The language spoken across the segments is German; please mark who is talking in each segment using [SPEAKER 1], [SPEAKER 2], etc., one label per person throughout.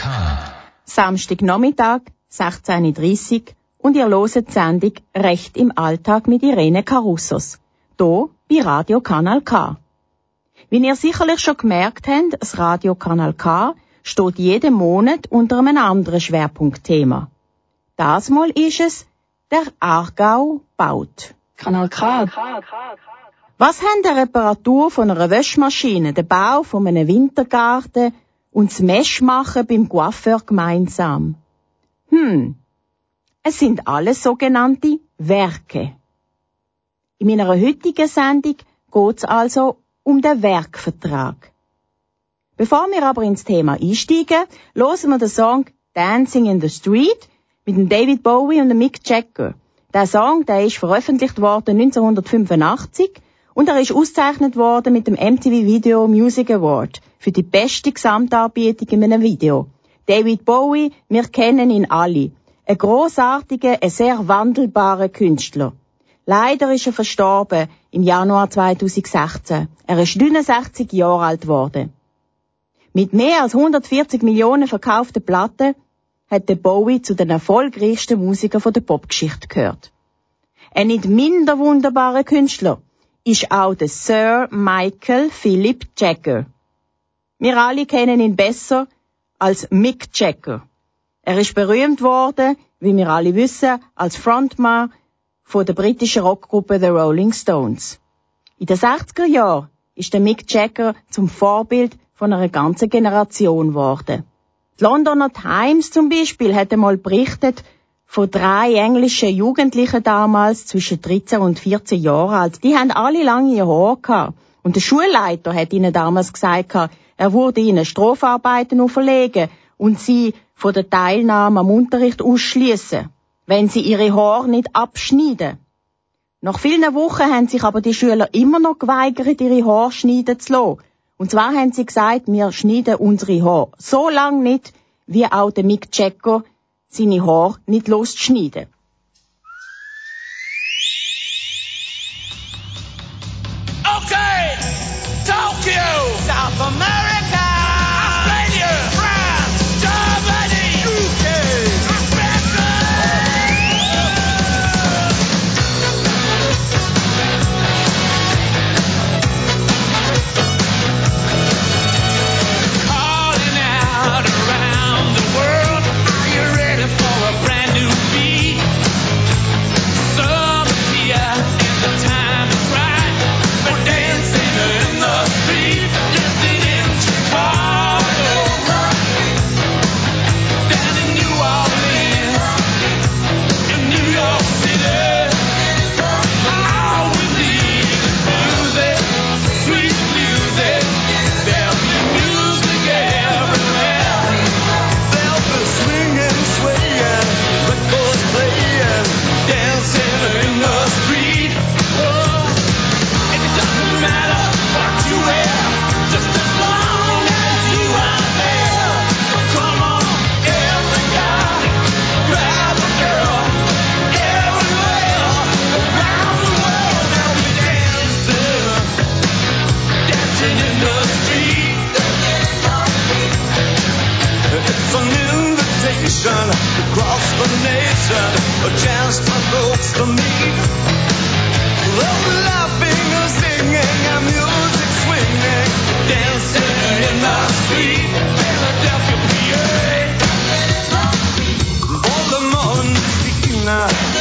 [SPEAKER 1] K.
[SPEAKER 2] Samstagnachmittag, 16.30 Uhr und ihr loset die Sendung Recht im Alltag mit Irene Carussos. Hier bei Radio Kanal K. Wie ihr sicherlich schon gemerkt habt, das Radio Kanal K steht jeden Monat unter einem anderen Schwerpunktthema. Das Mal ist es der Aargau baut.
[SPEAKER 3] Kanal K.
[SPEAKER 2] Was haben die Reparatur von einer Wäschmaschine, der Bau von einem Wintergarten und das Meschmachen beim Coiffeur gemeinsam? Hm, es sind alles sogenannte Werke. In meiner heutigen Sendung geht es also um den Werkvertrag. Bevor wir aber ins Thema einsteigen, hören wir den Song Dancing in the Street mit dem David Bowie und dem Mick Jagger. Der Song, der ist veröffentlicht worden 1985 und er ist ausgezeichnet worden mit dem MTV Video Music Award für die beste Gesamtarbeitung in einem Video. David Bowie, wir kennen ihn alle. Ein großartiger, ein sehr wandelbarer Künstler. Leider ist er verstorben im Januar 2016. Er ist 69 Jahre alt geworden. Mit mehr als 140 Millionen verkauften Platten hat der Bowie zu den erfolgreichsten Musikern der Popgeschichte gehört. Ein nicht minder wunderbarer Künstler ist auch der Sir Michael Philip Jagger. Wir alle kennen ihn besser als Mick Jagger. Er ist berühmt worden, wie wir alle wissen, als Frontmann von der britischen Rockgruppe The Rolling Stones. In den 60er Jahren ist der Mick Jagger zum Vorbild von einer ganzen Generation geworden. Die Londoner Times zum Beispiel hat einmal berichtet von drei englischen Jugendlichen damals zwischen 13 und 14 Jahren alt. Die haben alle lange Haare gehabt. Und der Schulleiter hat ihnen damals gesagt, er würde ihnen Strafarbeiten auferlegen und sie von der Teilnahme am Unterricht ausschließen, wenn sie ihre Haare nicht abschneiden. Nach vielen Wochen haben sich aber die Schüler immer noch geweigert, ihre Haare schneiden zu lassen. Und zwar haben sie gesagt, wir schneiden unsere Haare so lang nicht, wie auch der Mick Jagger seine Haare nicht loszuschneiden.
[SPEAKER 4] Okay, Tokyo, South America, It's an invitation across the nation, a chance for folks to meet. They'll laughing and singing and music swinging, dancing in the street. Philadelphia, PA. Baltimore, Indiana. Don't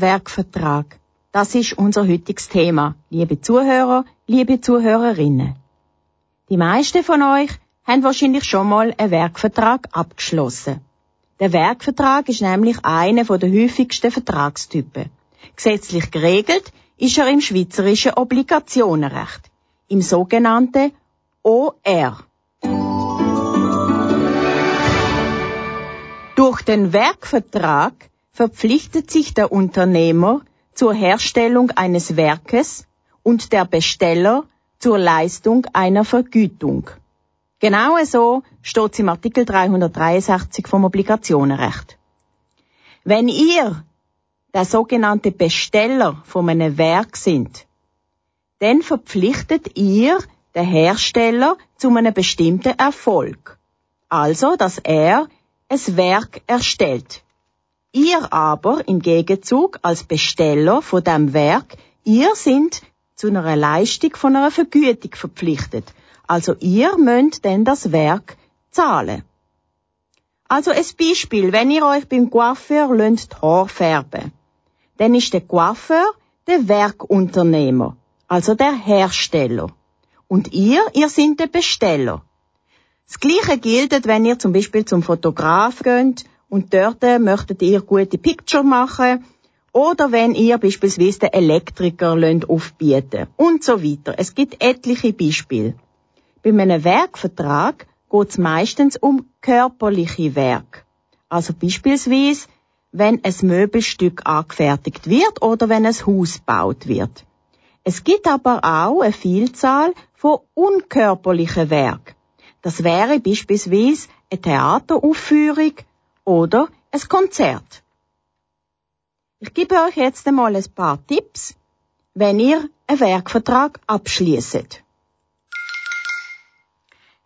[SPEAKER 2] Werkvertrag. Das ist unser heutiges Thema, liebe Zuhörer, liebe Zuhörerinnen. Die meisten von euch haben wahrscheinlich schon mal einen Werkvertrag abgeschlossen. Der Werkvertrag ist nämlich einer der häufigsten Vertragstypen. Gesetzlich geregelt ist er im schweizerischen Obligationenrecht, im sogenannten OR. Durch den Werkvertrag verpflichtet sich der Unternehmer zur Herstellung eines Werkes und der Besteller zur Leistung einer Vergütung. Genau so steht es im Artikel 363 vom Obligationenrecht. Wenn ihr der sogenannte Besteller von einem Werk sind, dann verpflichtet ihr den Hersteller zu einem bestimmten Erfolg. Also, dass er ein Werk erstellt. Ihr aber im Gegenzug als Besteller von dem Werk, ihr sind zu einer Leistung von einer Vergütung verpflichtet. Also ihr müsst denn das Werk zahlen. Also ein Beispiel, wenn ihr euch beim Coiffeur lönt die Haare färben, dann ist der Coiffeur der Werkunternehmer, also der Hersteller. Und ihr, ihr sind der Besteller. Das Gleiche gilt, wenn ihr zum Beispiel zum Fotograf geht und dort möchtet ihr gute Picture machen oder wenn ihr beispielsweise den Elektriker aufbieten und so weiter. Es gibt etliche Beispiele. Bei einem Werkvertrag geht es meistens um körperliche Werk. Also beispielsweise, wenn ein Möbelstück angefertigt wird oder wenn ein Haus gebaut wird. Es gibt aber auch eine Vielzahl von unkörperlichen Werken. Das wäre beispielsweise eine Theateraufführung oder ein Konzert. Ich gebe euch jetzt einmal ein paar Tipps, wenn ihr einen Werkvertrag abschließt.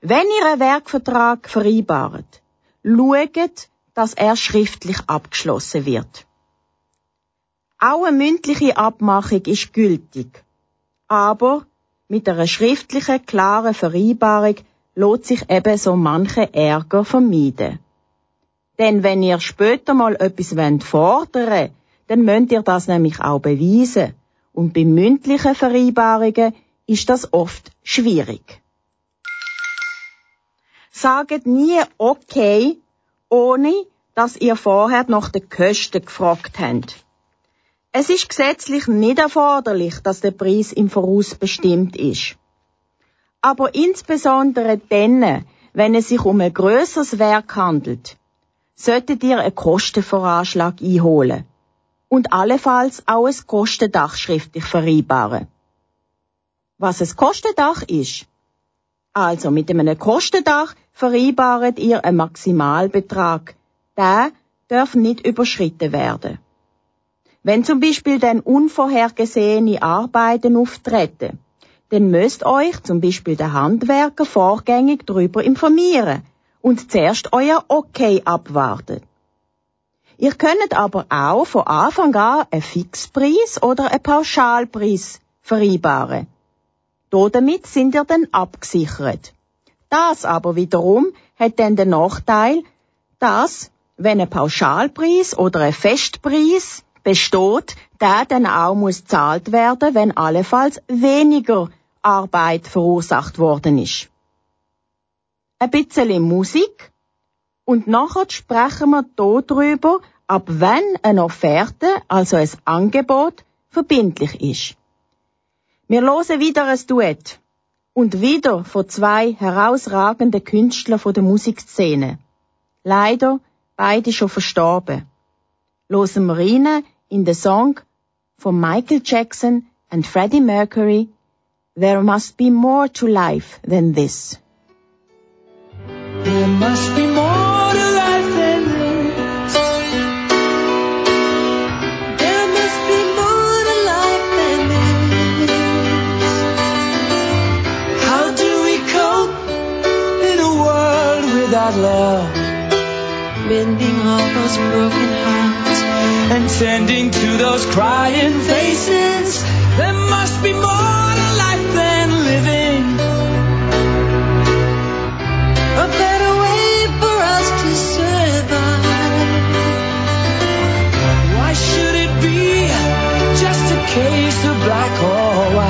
[SPEAKER 2] Wenn ihr einen Werkvertrag vereinbart, schaut, dass er schriftlich abgeschlossen wird. Auch eine mündliche Abmachung ist gültig, aber mit einer schriftlichen, klaren Vereinbarung lohnt sich eben so manche Ärger vermeiden. Denn wenn ihr später mal etwas fordern wollt, dann müsst ihr das nämlich auch beweisen. Und bei mündlichen Vereinbarungen ist das oft schwierig. Sagt nie okay, ohne dass ihr vorher nach den Kosten gefragt habt. Es ist gesetzlich nicht erforderlich, dass der Preis im Voraus bestimmt ist. Aber insbesondere dann, wenn es sich um ein grösseres Werk handelt, solltet ihr einen Kostenvoranschlag einholen und allenfalls auch ein Kostendach schriftlich vereinbaren. Was ein Kostendach ist? Also mit einem Kostendach vereinbart ihr einen Maximalbetrag. Der darf nicht überschritten werden. Wenn zum Beispiel dann unvorhergesehene Arbeiten auftreten, dann müsst euch zum Beispiel der Handwerker vorgängig darüber informieren und zuerst euer Okay abwarten. Ihr könnt aber auch von Anfang an einen Fixpreis oder einen Pauschalpreis vereinbaren. Damit sind ihr dann abgesichert. Das aber wiederum hat dann den Nachteil, dass, wenn ein Pauschalpreis oder ein Festpreis besteht, der dann auch muss zahlt werden, wenn allenfalls weniger Arbeit verursacht worden ist. Ein bisschen Musik und nachher sprechen wir hier drüber, ab wann eine Offerte, also ein Angebot, verbindlich ist. Wir hören wieder ein Duett und wieder von zwei herausragenden Künstlern der Musikszene. Leider beide schon verstorben. Hören wir rein in den Song von Michael Jackson and Freddie Mercury, There must be more to life than this.
[SPEAKER 4] There must be more to life than this. There must be more to life than this. How do we cope in a world without love? All those broken hearts and tending to those crying faces. There must be more case of black or white.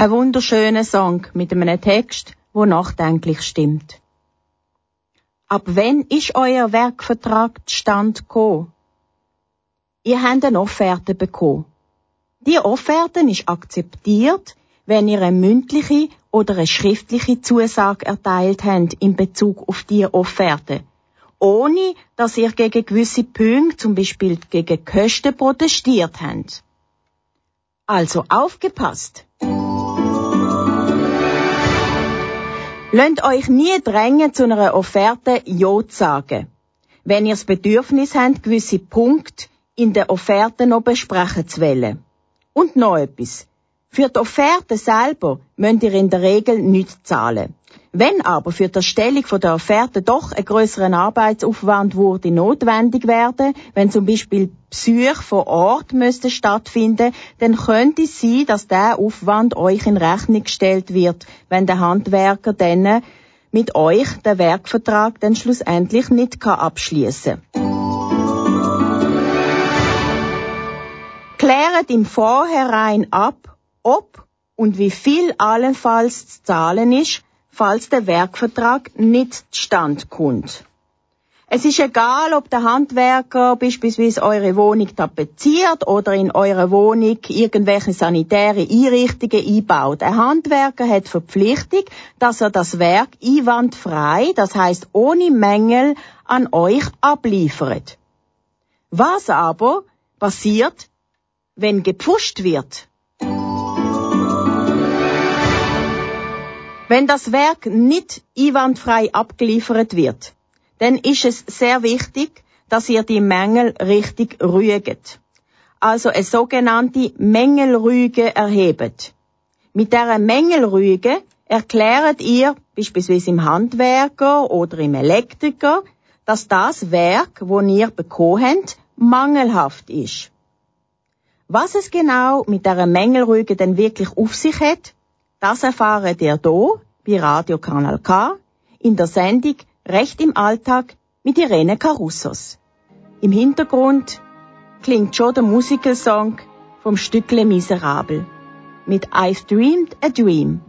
[SPEAKER 2] Ein wunderschöner Song mit einem Text, wo nachdenklich stimmt. Ab wann ist euer Werkvertrag zustande gekommen? Ihr habt eine Offerte bekommen. Die Offerte ist akzeptiert, wenn ihr eine mündliche oder eine schriftliche Zusage erteilt habt in Bezug auf die Offerte. Ohne, dass ihr gegen gewisse Punkte, zum Beispiel gegen Kosten protestiert habt. Also aufgepasst! Lasst euch nie drängen, zu einer Offerte Ja zu sagen. Wenn ihr das Bedürfnis habt, gewisse Punkte in der Offerte noch besprechen zu wollen. Und noch etwas. Für die Offerte selber müsst ihr in der Regel nichts zahlen. Wenn aber für die Erstellung der Offerte doch ein größeren Arbeitsaufwand würde notwendig werden, wenn zum Beispiel Besuche vor Ort müssten stattfinden, dann könnte es sein, dass der Aufwand euch in Rechnung gestellt wird, wenn der Handwerker dann mit euch den Werkvertrag dann schlussendlich nicht kann abschließen. Kläret im Vorhinein ab, ob und wie viel allenfalls zu zahlen ist, falls der Werkvertrag nicht zustande kommt. Es ist egal, ob der Handwerker beispielsweise eure Wohnung tapeziert oder in eurer Wohnung irgendwelche sanitäre Einrichtungen einbaut. Ein Handwerker hat Verpflichtung, dass er das Werk einwandfrei, das heißt ohne Mängel, an euch abliefert. Was aber passiert, wenn gepfuscht wird? Wenn das Werk nicht einwandfrei abgeliefert wird, dann ist es sehr wichtig, dass ihr die Mängel richtig rüget. Also eine sogenannte Mängelrüge erhebt. Mit dieser Mängelrüge erklärt ihr, beispielsweise im Handwerker oder im Elektriker, dass das Werk, wo ihr bekommen habt, mangelhaft ist. Was es genau mit dieser Mängelrüge denn wirklich auf sich hat, das erfahrt ihr hier bei Radio Kanal K in der Sendung Recht im Alltag mit Irene Carussos. Im Hintergrund klingt schon der Musikelsong vom Stückle Miserabel mit I've Dreamed a Dream.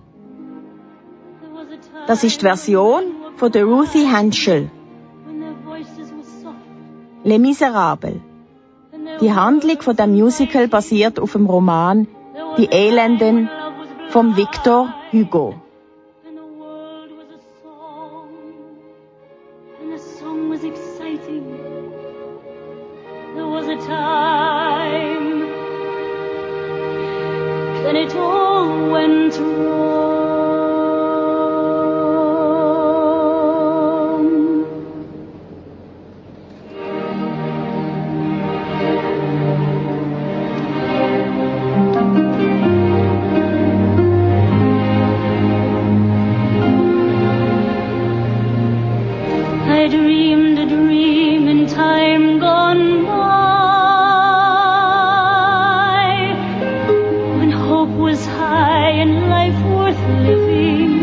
[SPEAKER 2] Das ist die Version von der Ruthie Henschel. Les Miserables. Die Handlung von dem Musical basiert auf dem Roman Die Elenden vom Victor Hugo.
[SPEAKER 5] And life worth living.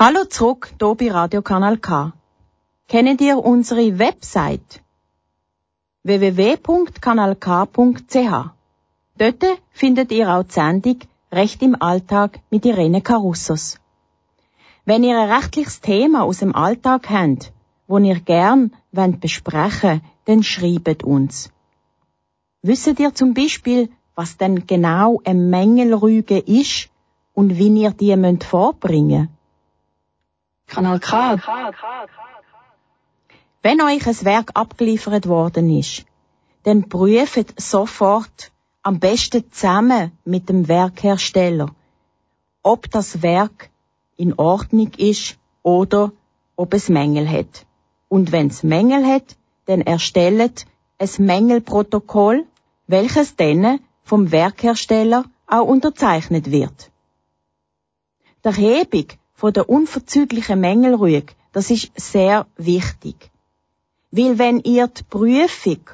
[SPEAKER 2] Hallo zurück hier bei Radio Kanal K. Kennt ihr unsere Website? www.kanalk.ch Dort findet ihr auch die Sendung Recht im Alltag mit Irene Carussos. Wenn ihr ein rechtliches Thema aus dem Alltag habt, wo ihr gern wollt besprechen dann schreibt uns. Wisst ihr zum Beispiel, was denn genau eine Mängelrüge ist und wie ihr die müsst vorbringen
[SPEAKER 6] Kanal K.
[SPEAKER 2] Wenn euch ein Werk abgeliefert worden ist, dann prüft sofort, am besten zusammen mit dem Werkhersteller, ob das Werk in Ordnung ist oder ob es Mängel hat. Und wenn es Mängel hat, dann erstellt ein Mängelprotokoll, welches dann vom Werkhersteller auch unterzeichnet wird. Die Erhebung von der unverzüglichen Mängelrüge, das ist sehr wichtig. Weil wenn ihr die Prüfung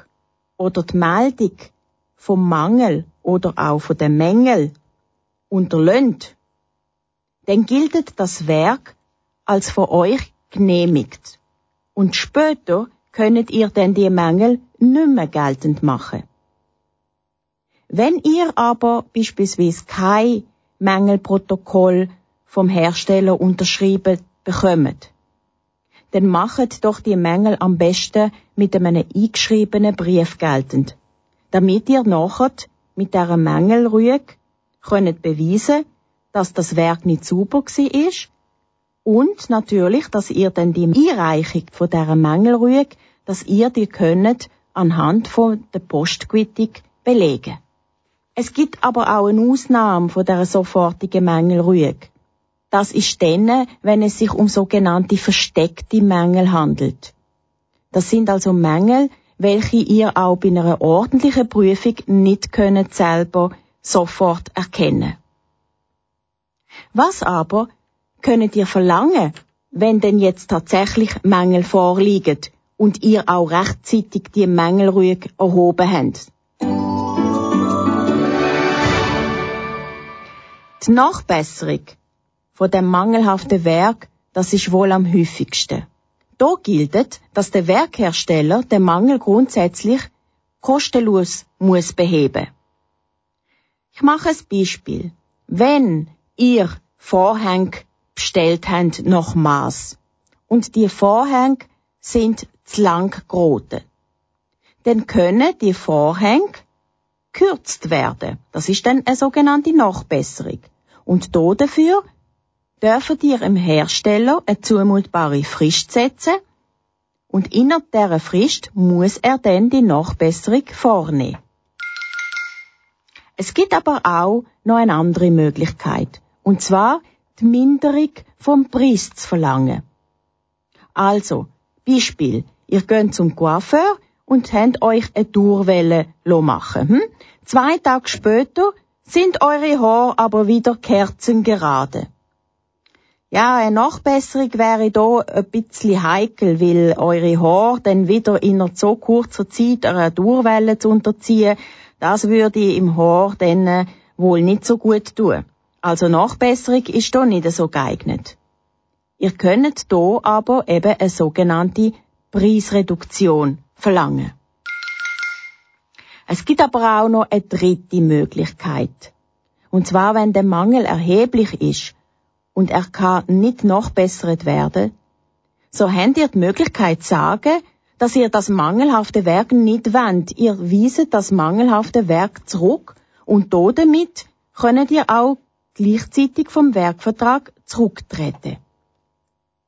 [SPEAKER 2] oder die Meldung vom Mangel oder auch von den Mängel unterlönt, dann gilt das Werk als von euch genehmigt. Und später könnt ihr dann die Mängel nicht mehr geltend machen. Wenn ihr aber beispielsweise kein Mängelprotokoll vom Hersteller unterschrieben bekommt, dann macht doch die Mängel am besten mit einem eingeschriebenen Brief geltend, damit ihr nachher mit dieser Mängelrüge könnt beweisen, dass das Werk nicht sauber war ist und natürlich, dass ihr dann die Einreichung von dieser Mängelrüge, dass ihr die könnt anhand von der Postquittung belegen. Es gibt aber auch eine Ausnahme von der sofortigen Mängelrüge. Das ist dann, wenn es sich um sogenannte versteckte Mängel handelt. Das sind also Mängel, welche ihr auch bei einer ordentlichen Prüfung nicht könnt selber sofort erkennen. Was aber könnt ihr verlangen, wenn denn jetzt tatsächlich Mängel vorliegen und ihr auch rechtzeitig die Mängelrüge erhoben habt? Die Nachbesserung von dem mangelhaften Werk, das ist wohl am häufigsten. Da gilt, dass der Werkhersteller den Mangel grundsätzlich kostenlos muss beheben. Ich mache ein Beispiel. Wenn ihr Vorhänge bestellt habt nach Maß und die Vorhänge sind zu lang geraten, dann können die Vorhänge gekürzt werden. Das ist dann eine sogenannte Nachbesserung. Und da dafür dürfen ihr im Hersteller eine zumutbare Frist setzen und innerhalb dieser Frist muss er dann die Nachbesserung vornehmen. Es gibt aber auch noch eine andere Möglichkeit, und zwar die Minderung vom Preis zu verlangen. Also, Beispiel, ihr geht zum Coiffeur und habt euch eine Tourwelle machen hm? Zwei Tage später sind eure Haare aber wieder kerzengerade. Ja, eine Nachbesserung wäre da ein bisschen heikel, weil eure Haare dann wieder in so kurzer Zeit einer Durwelle zu unterziehen, das würde im Haar dann äh, wohl nicht so gut tun. Also Nachbesserung ist da nicht so geeignet. Ihr könnt da aber eben eine sogenannte Preisreduktion verlangen. Es gibt aber auch noch eine dritte Möglichkeit. Und zwar, wenn der Mangel erheblich ist und er kann nicht nachbessert werden, so habt ihr die Möglichkeit zu sagen, dass ihr das mangelhafte Werk nicht wendet. Ihr weiset das mangelhafte Werk zurück und damit könnt ihr auch gleichzeitig vom Werkvertrag zurücktreten.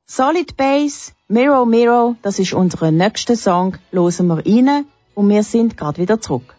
[SPEAKER 2] Solid Base, Mirror Mirror, das ist unser nächster Song, losen wir rein und wir sind gerade wieder zurück.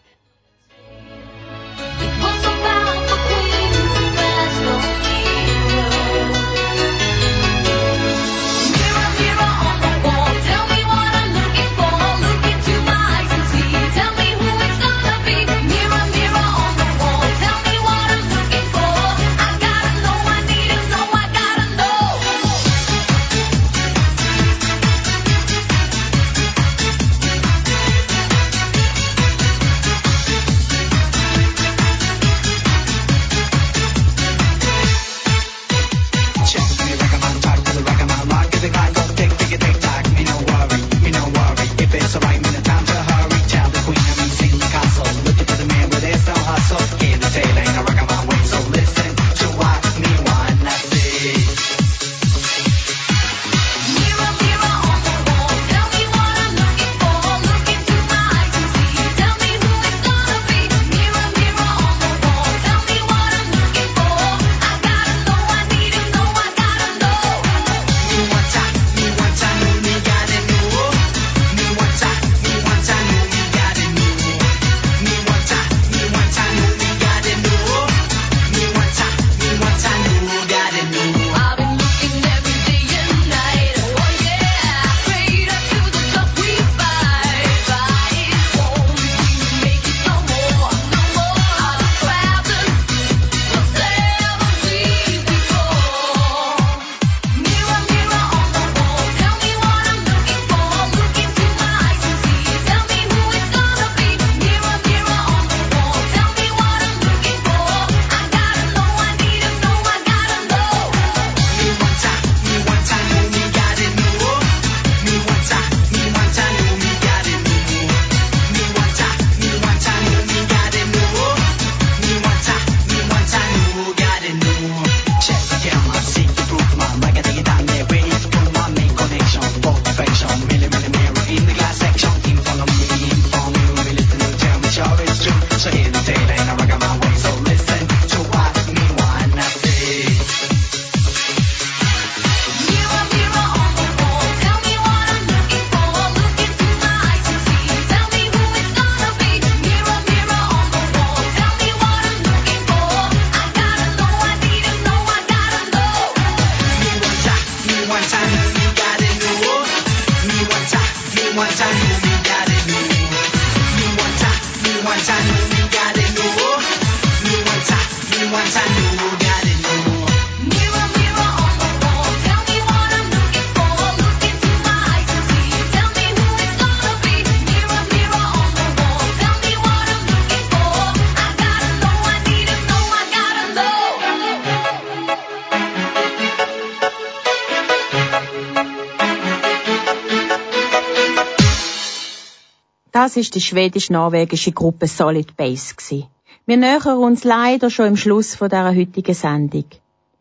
[SPEAKER 2] Das ist die schwedisch-norwegische Gruppe Solid Base. Gewesen. Wir nähern uns leider schon im Schluss von dieser heutigen Sendung.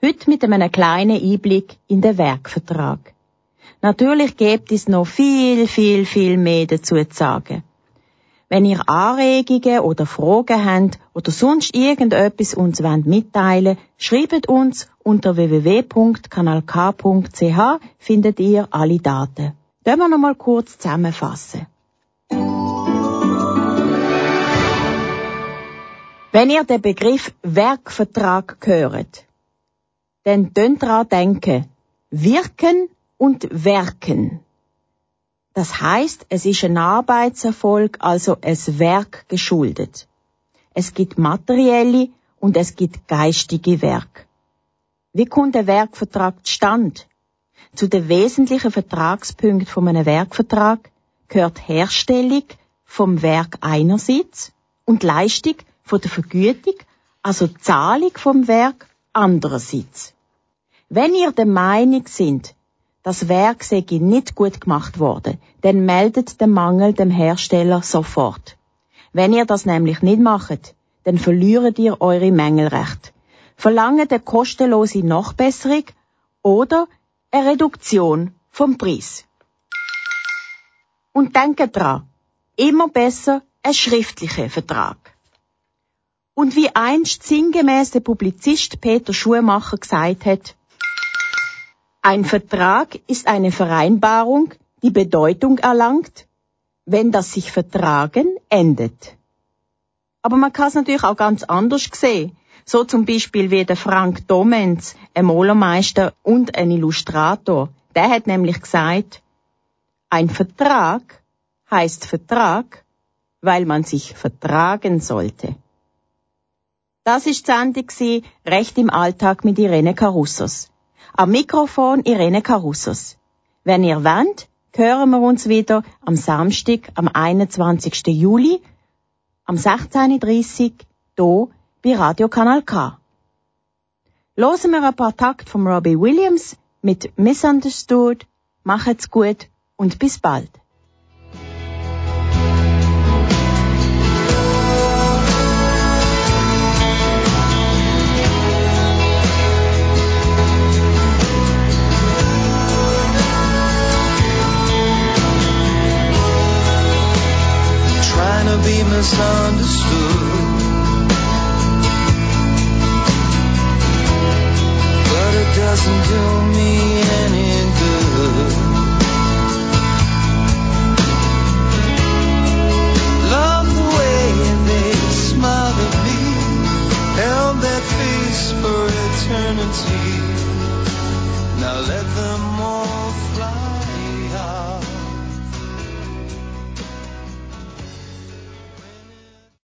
[SPEAKER 2] Heute mit einem kleinen Einblick in den Werkvertrag. Natürlich gibt es noch viel, viel, viel mehr dazu zu sagen. Wenn ihr Anregungen oder Fragen habt oder sonst irgendetwas uns wollt mitteilen schreibt uns unter www.kanalk.ch findet ihr alle Daten. Können wir noch mal kurz zusammenfassen. Wenn ihr den Begriff Werkvertrag hört, dann könnt daran denken, wirken und werken. Das heißt, es ist ein Arbeitserfolg, also es Werk geschuldet. Es gibt materielle und es gibt geistige Werk. Wie kommt der Werkvertrag zustande? Zu den wesentlichen Vertragspunkten von einem Werkvertrag gehört Herstellung vom Werk einerseits und Leistung von der Vergütung, also Zahlung vom Werk andererseits. Wenn ihr der Meinung sind, das Werk sei nicht gut gemacht worden, dann meldet den Mangel dem Hersteller sofort. Wenn ihr das nämlich nicht macht, dann verliert ihr eure Mängelrecht. Verlangt eine kostenlose Nachbesserung oder eine Reduktion vom Preis. Und denkt dran, immer besser ein schriftlicher Vertrag. Und wie einst sinngemäß der Publizist Peter Schumacher gesagt hat, ein Vertrag ist eine Vereinbarung, die Bedeutung erlangt, wenn das sich Vertragen endet. Aber man kann es natürlich auch ganz anders sehen. So zum Beispiel wie der Frank Domenz, ein Malermeister und ein Illustrator. Der hat nämlich gesagt, ein Vertrag heißt Vertrag, weil man sich vertragen sollte. Das ist die Sendung Recht im Alltag mit Irene Carussos. Am Mikrofon Irene Carussos. Wenn ihr wollt, hören wir uns wieder am Samstag, am 21. Juli, am 16.30 Uhr, hier bei Radio Kanal K. Hören wir ein paar Takt von Robbie Williams mit Misunderstood. Macht's gut und bis bald.
[SPEAKER 4] Misunderstood. But it doesn't do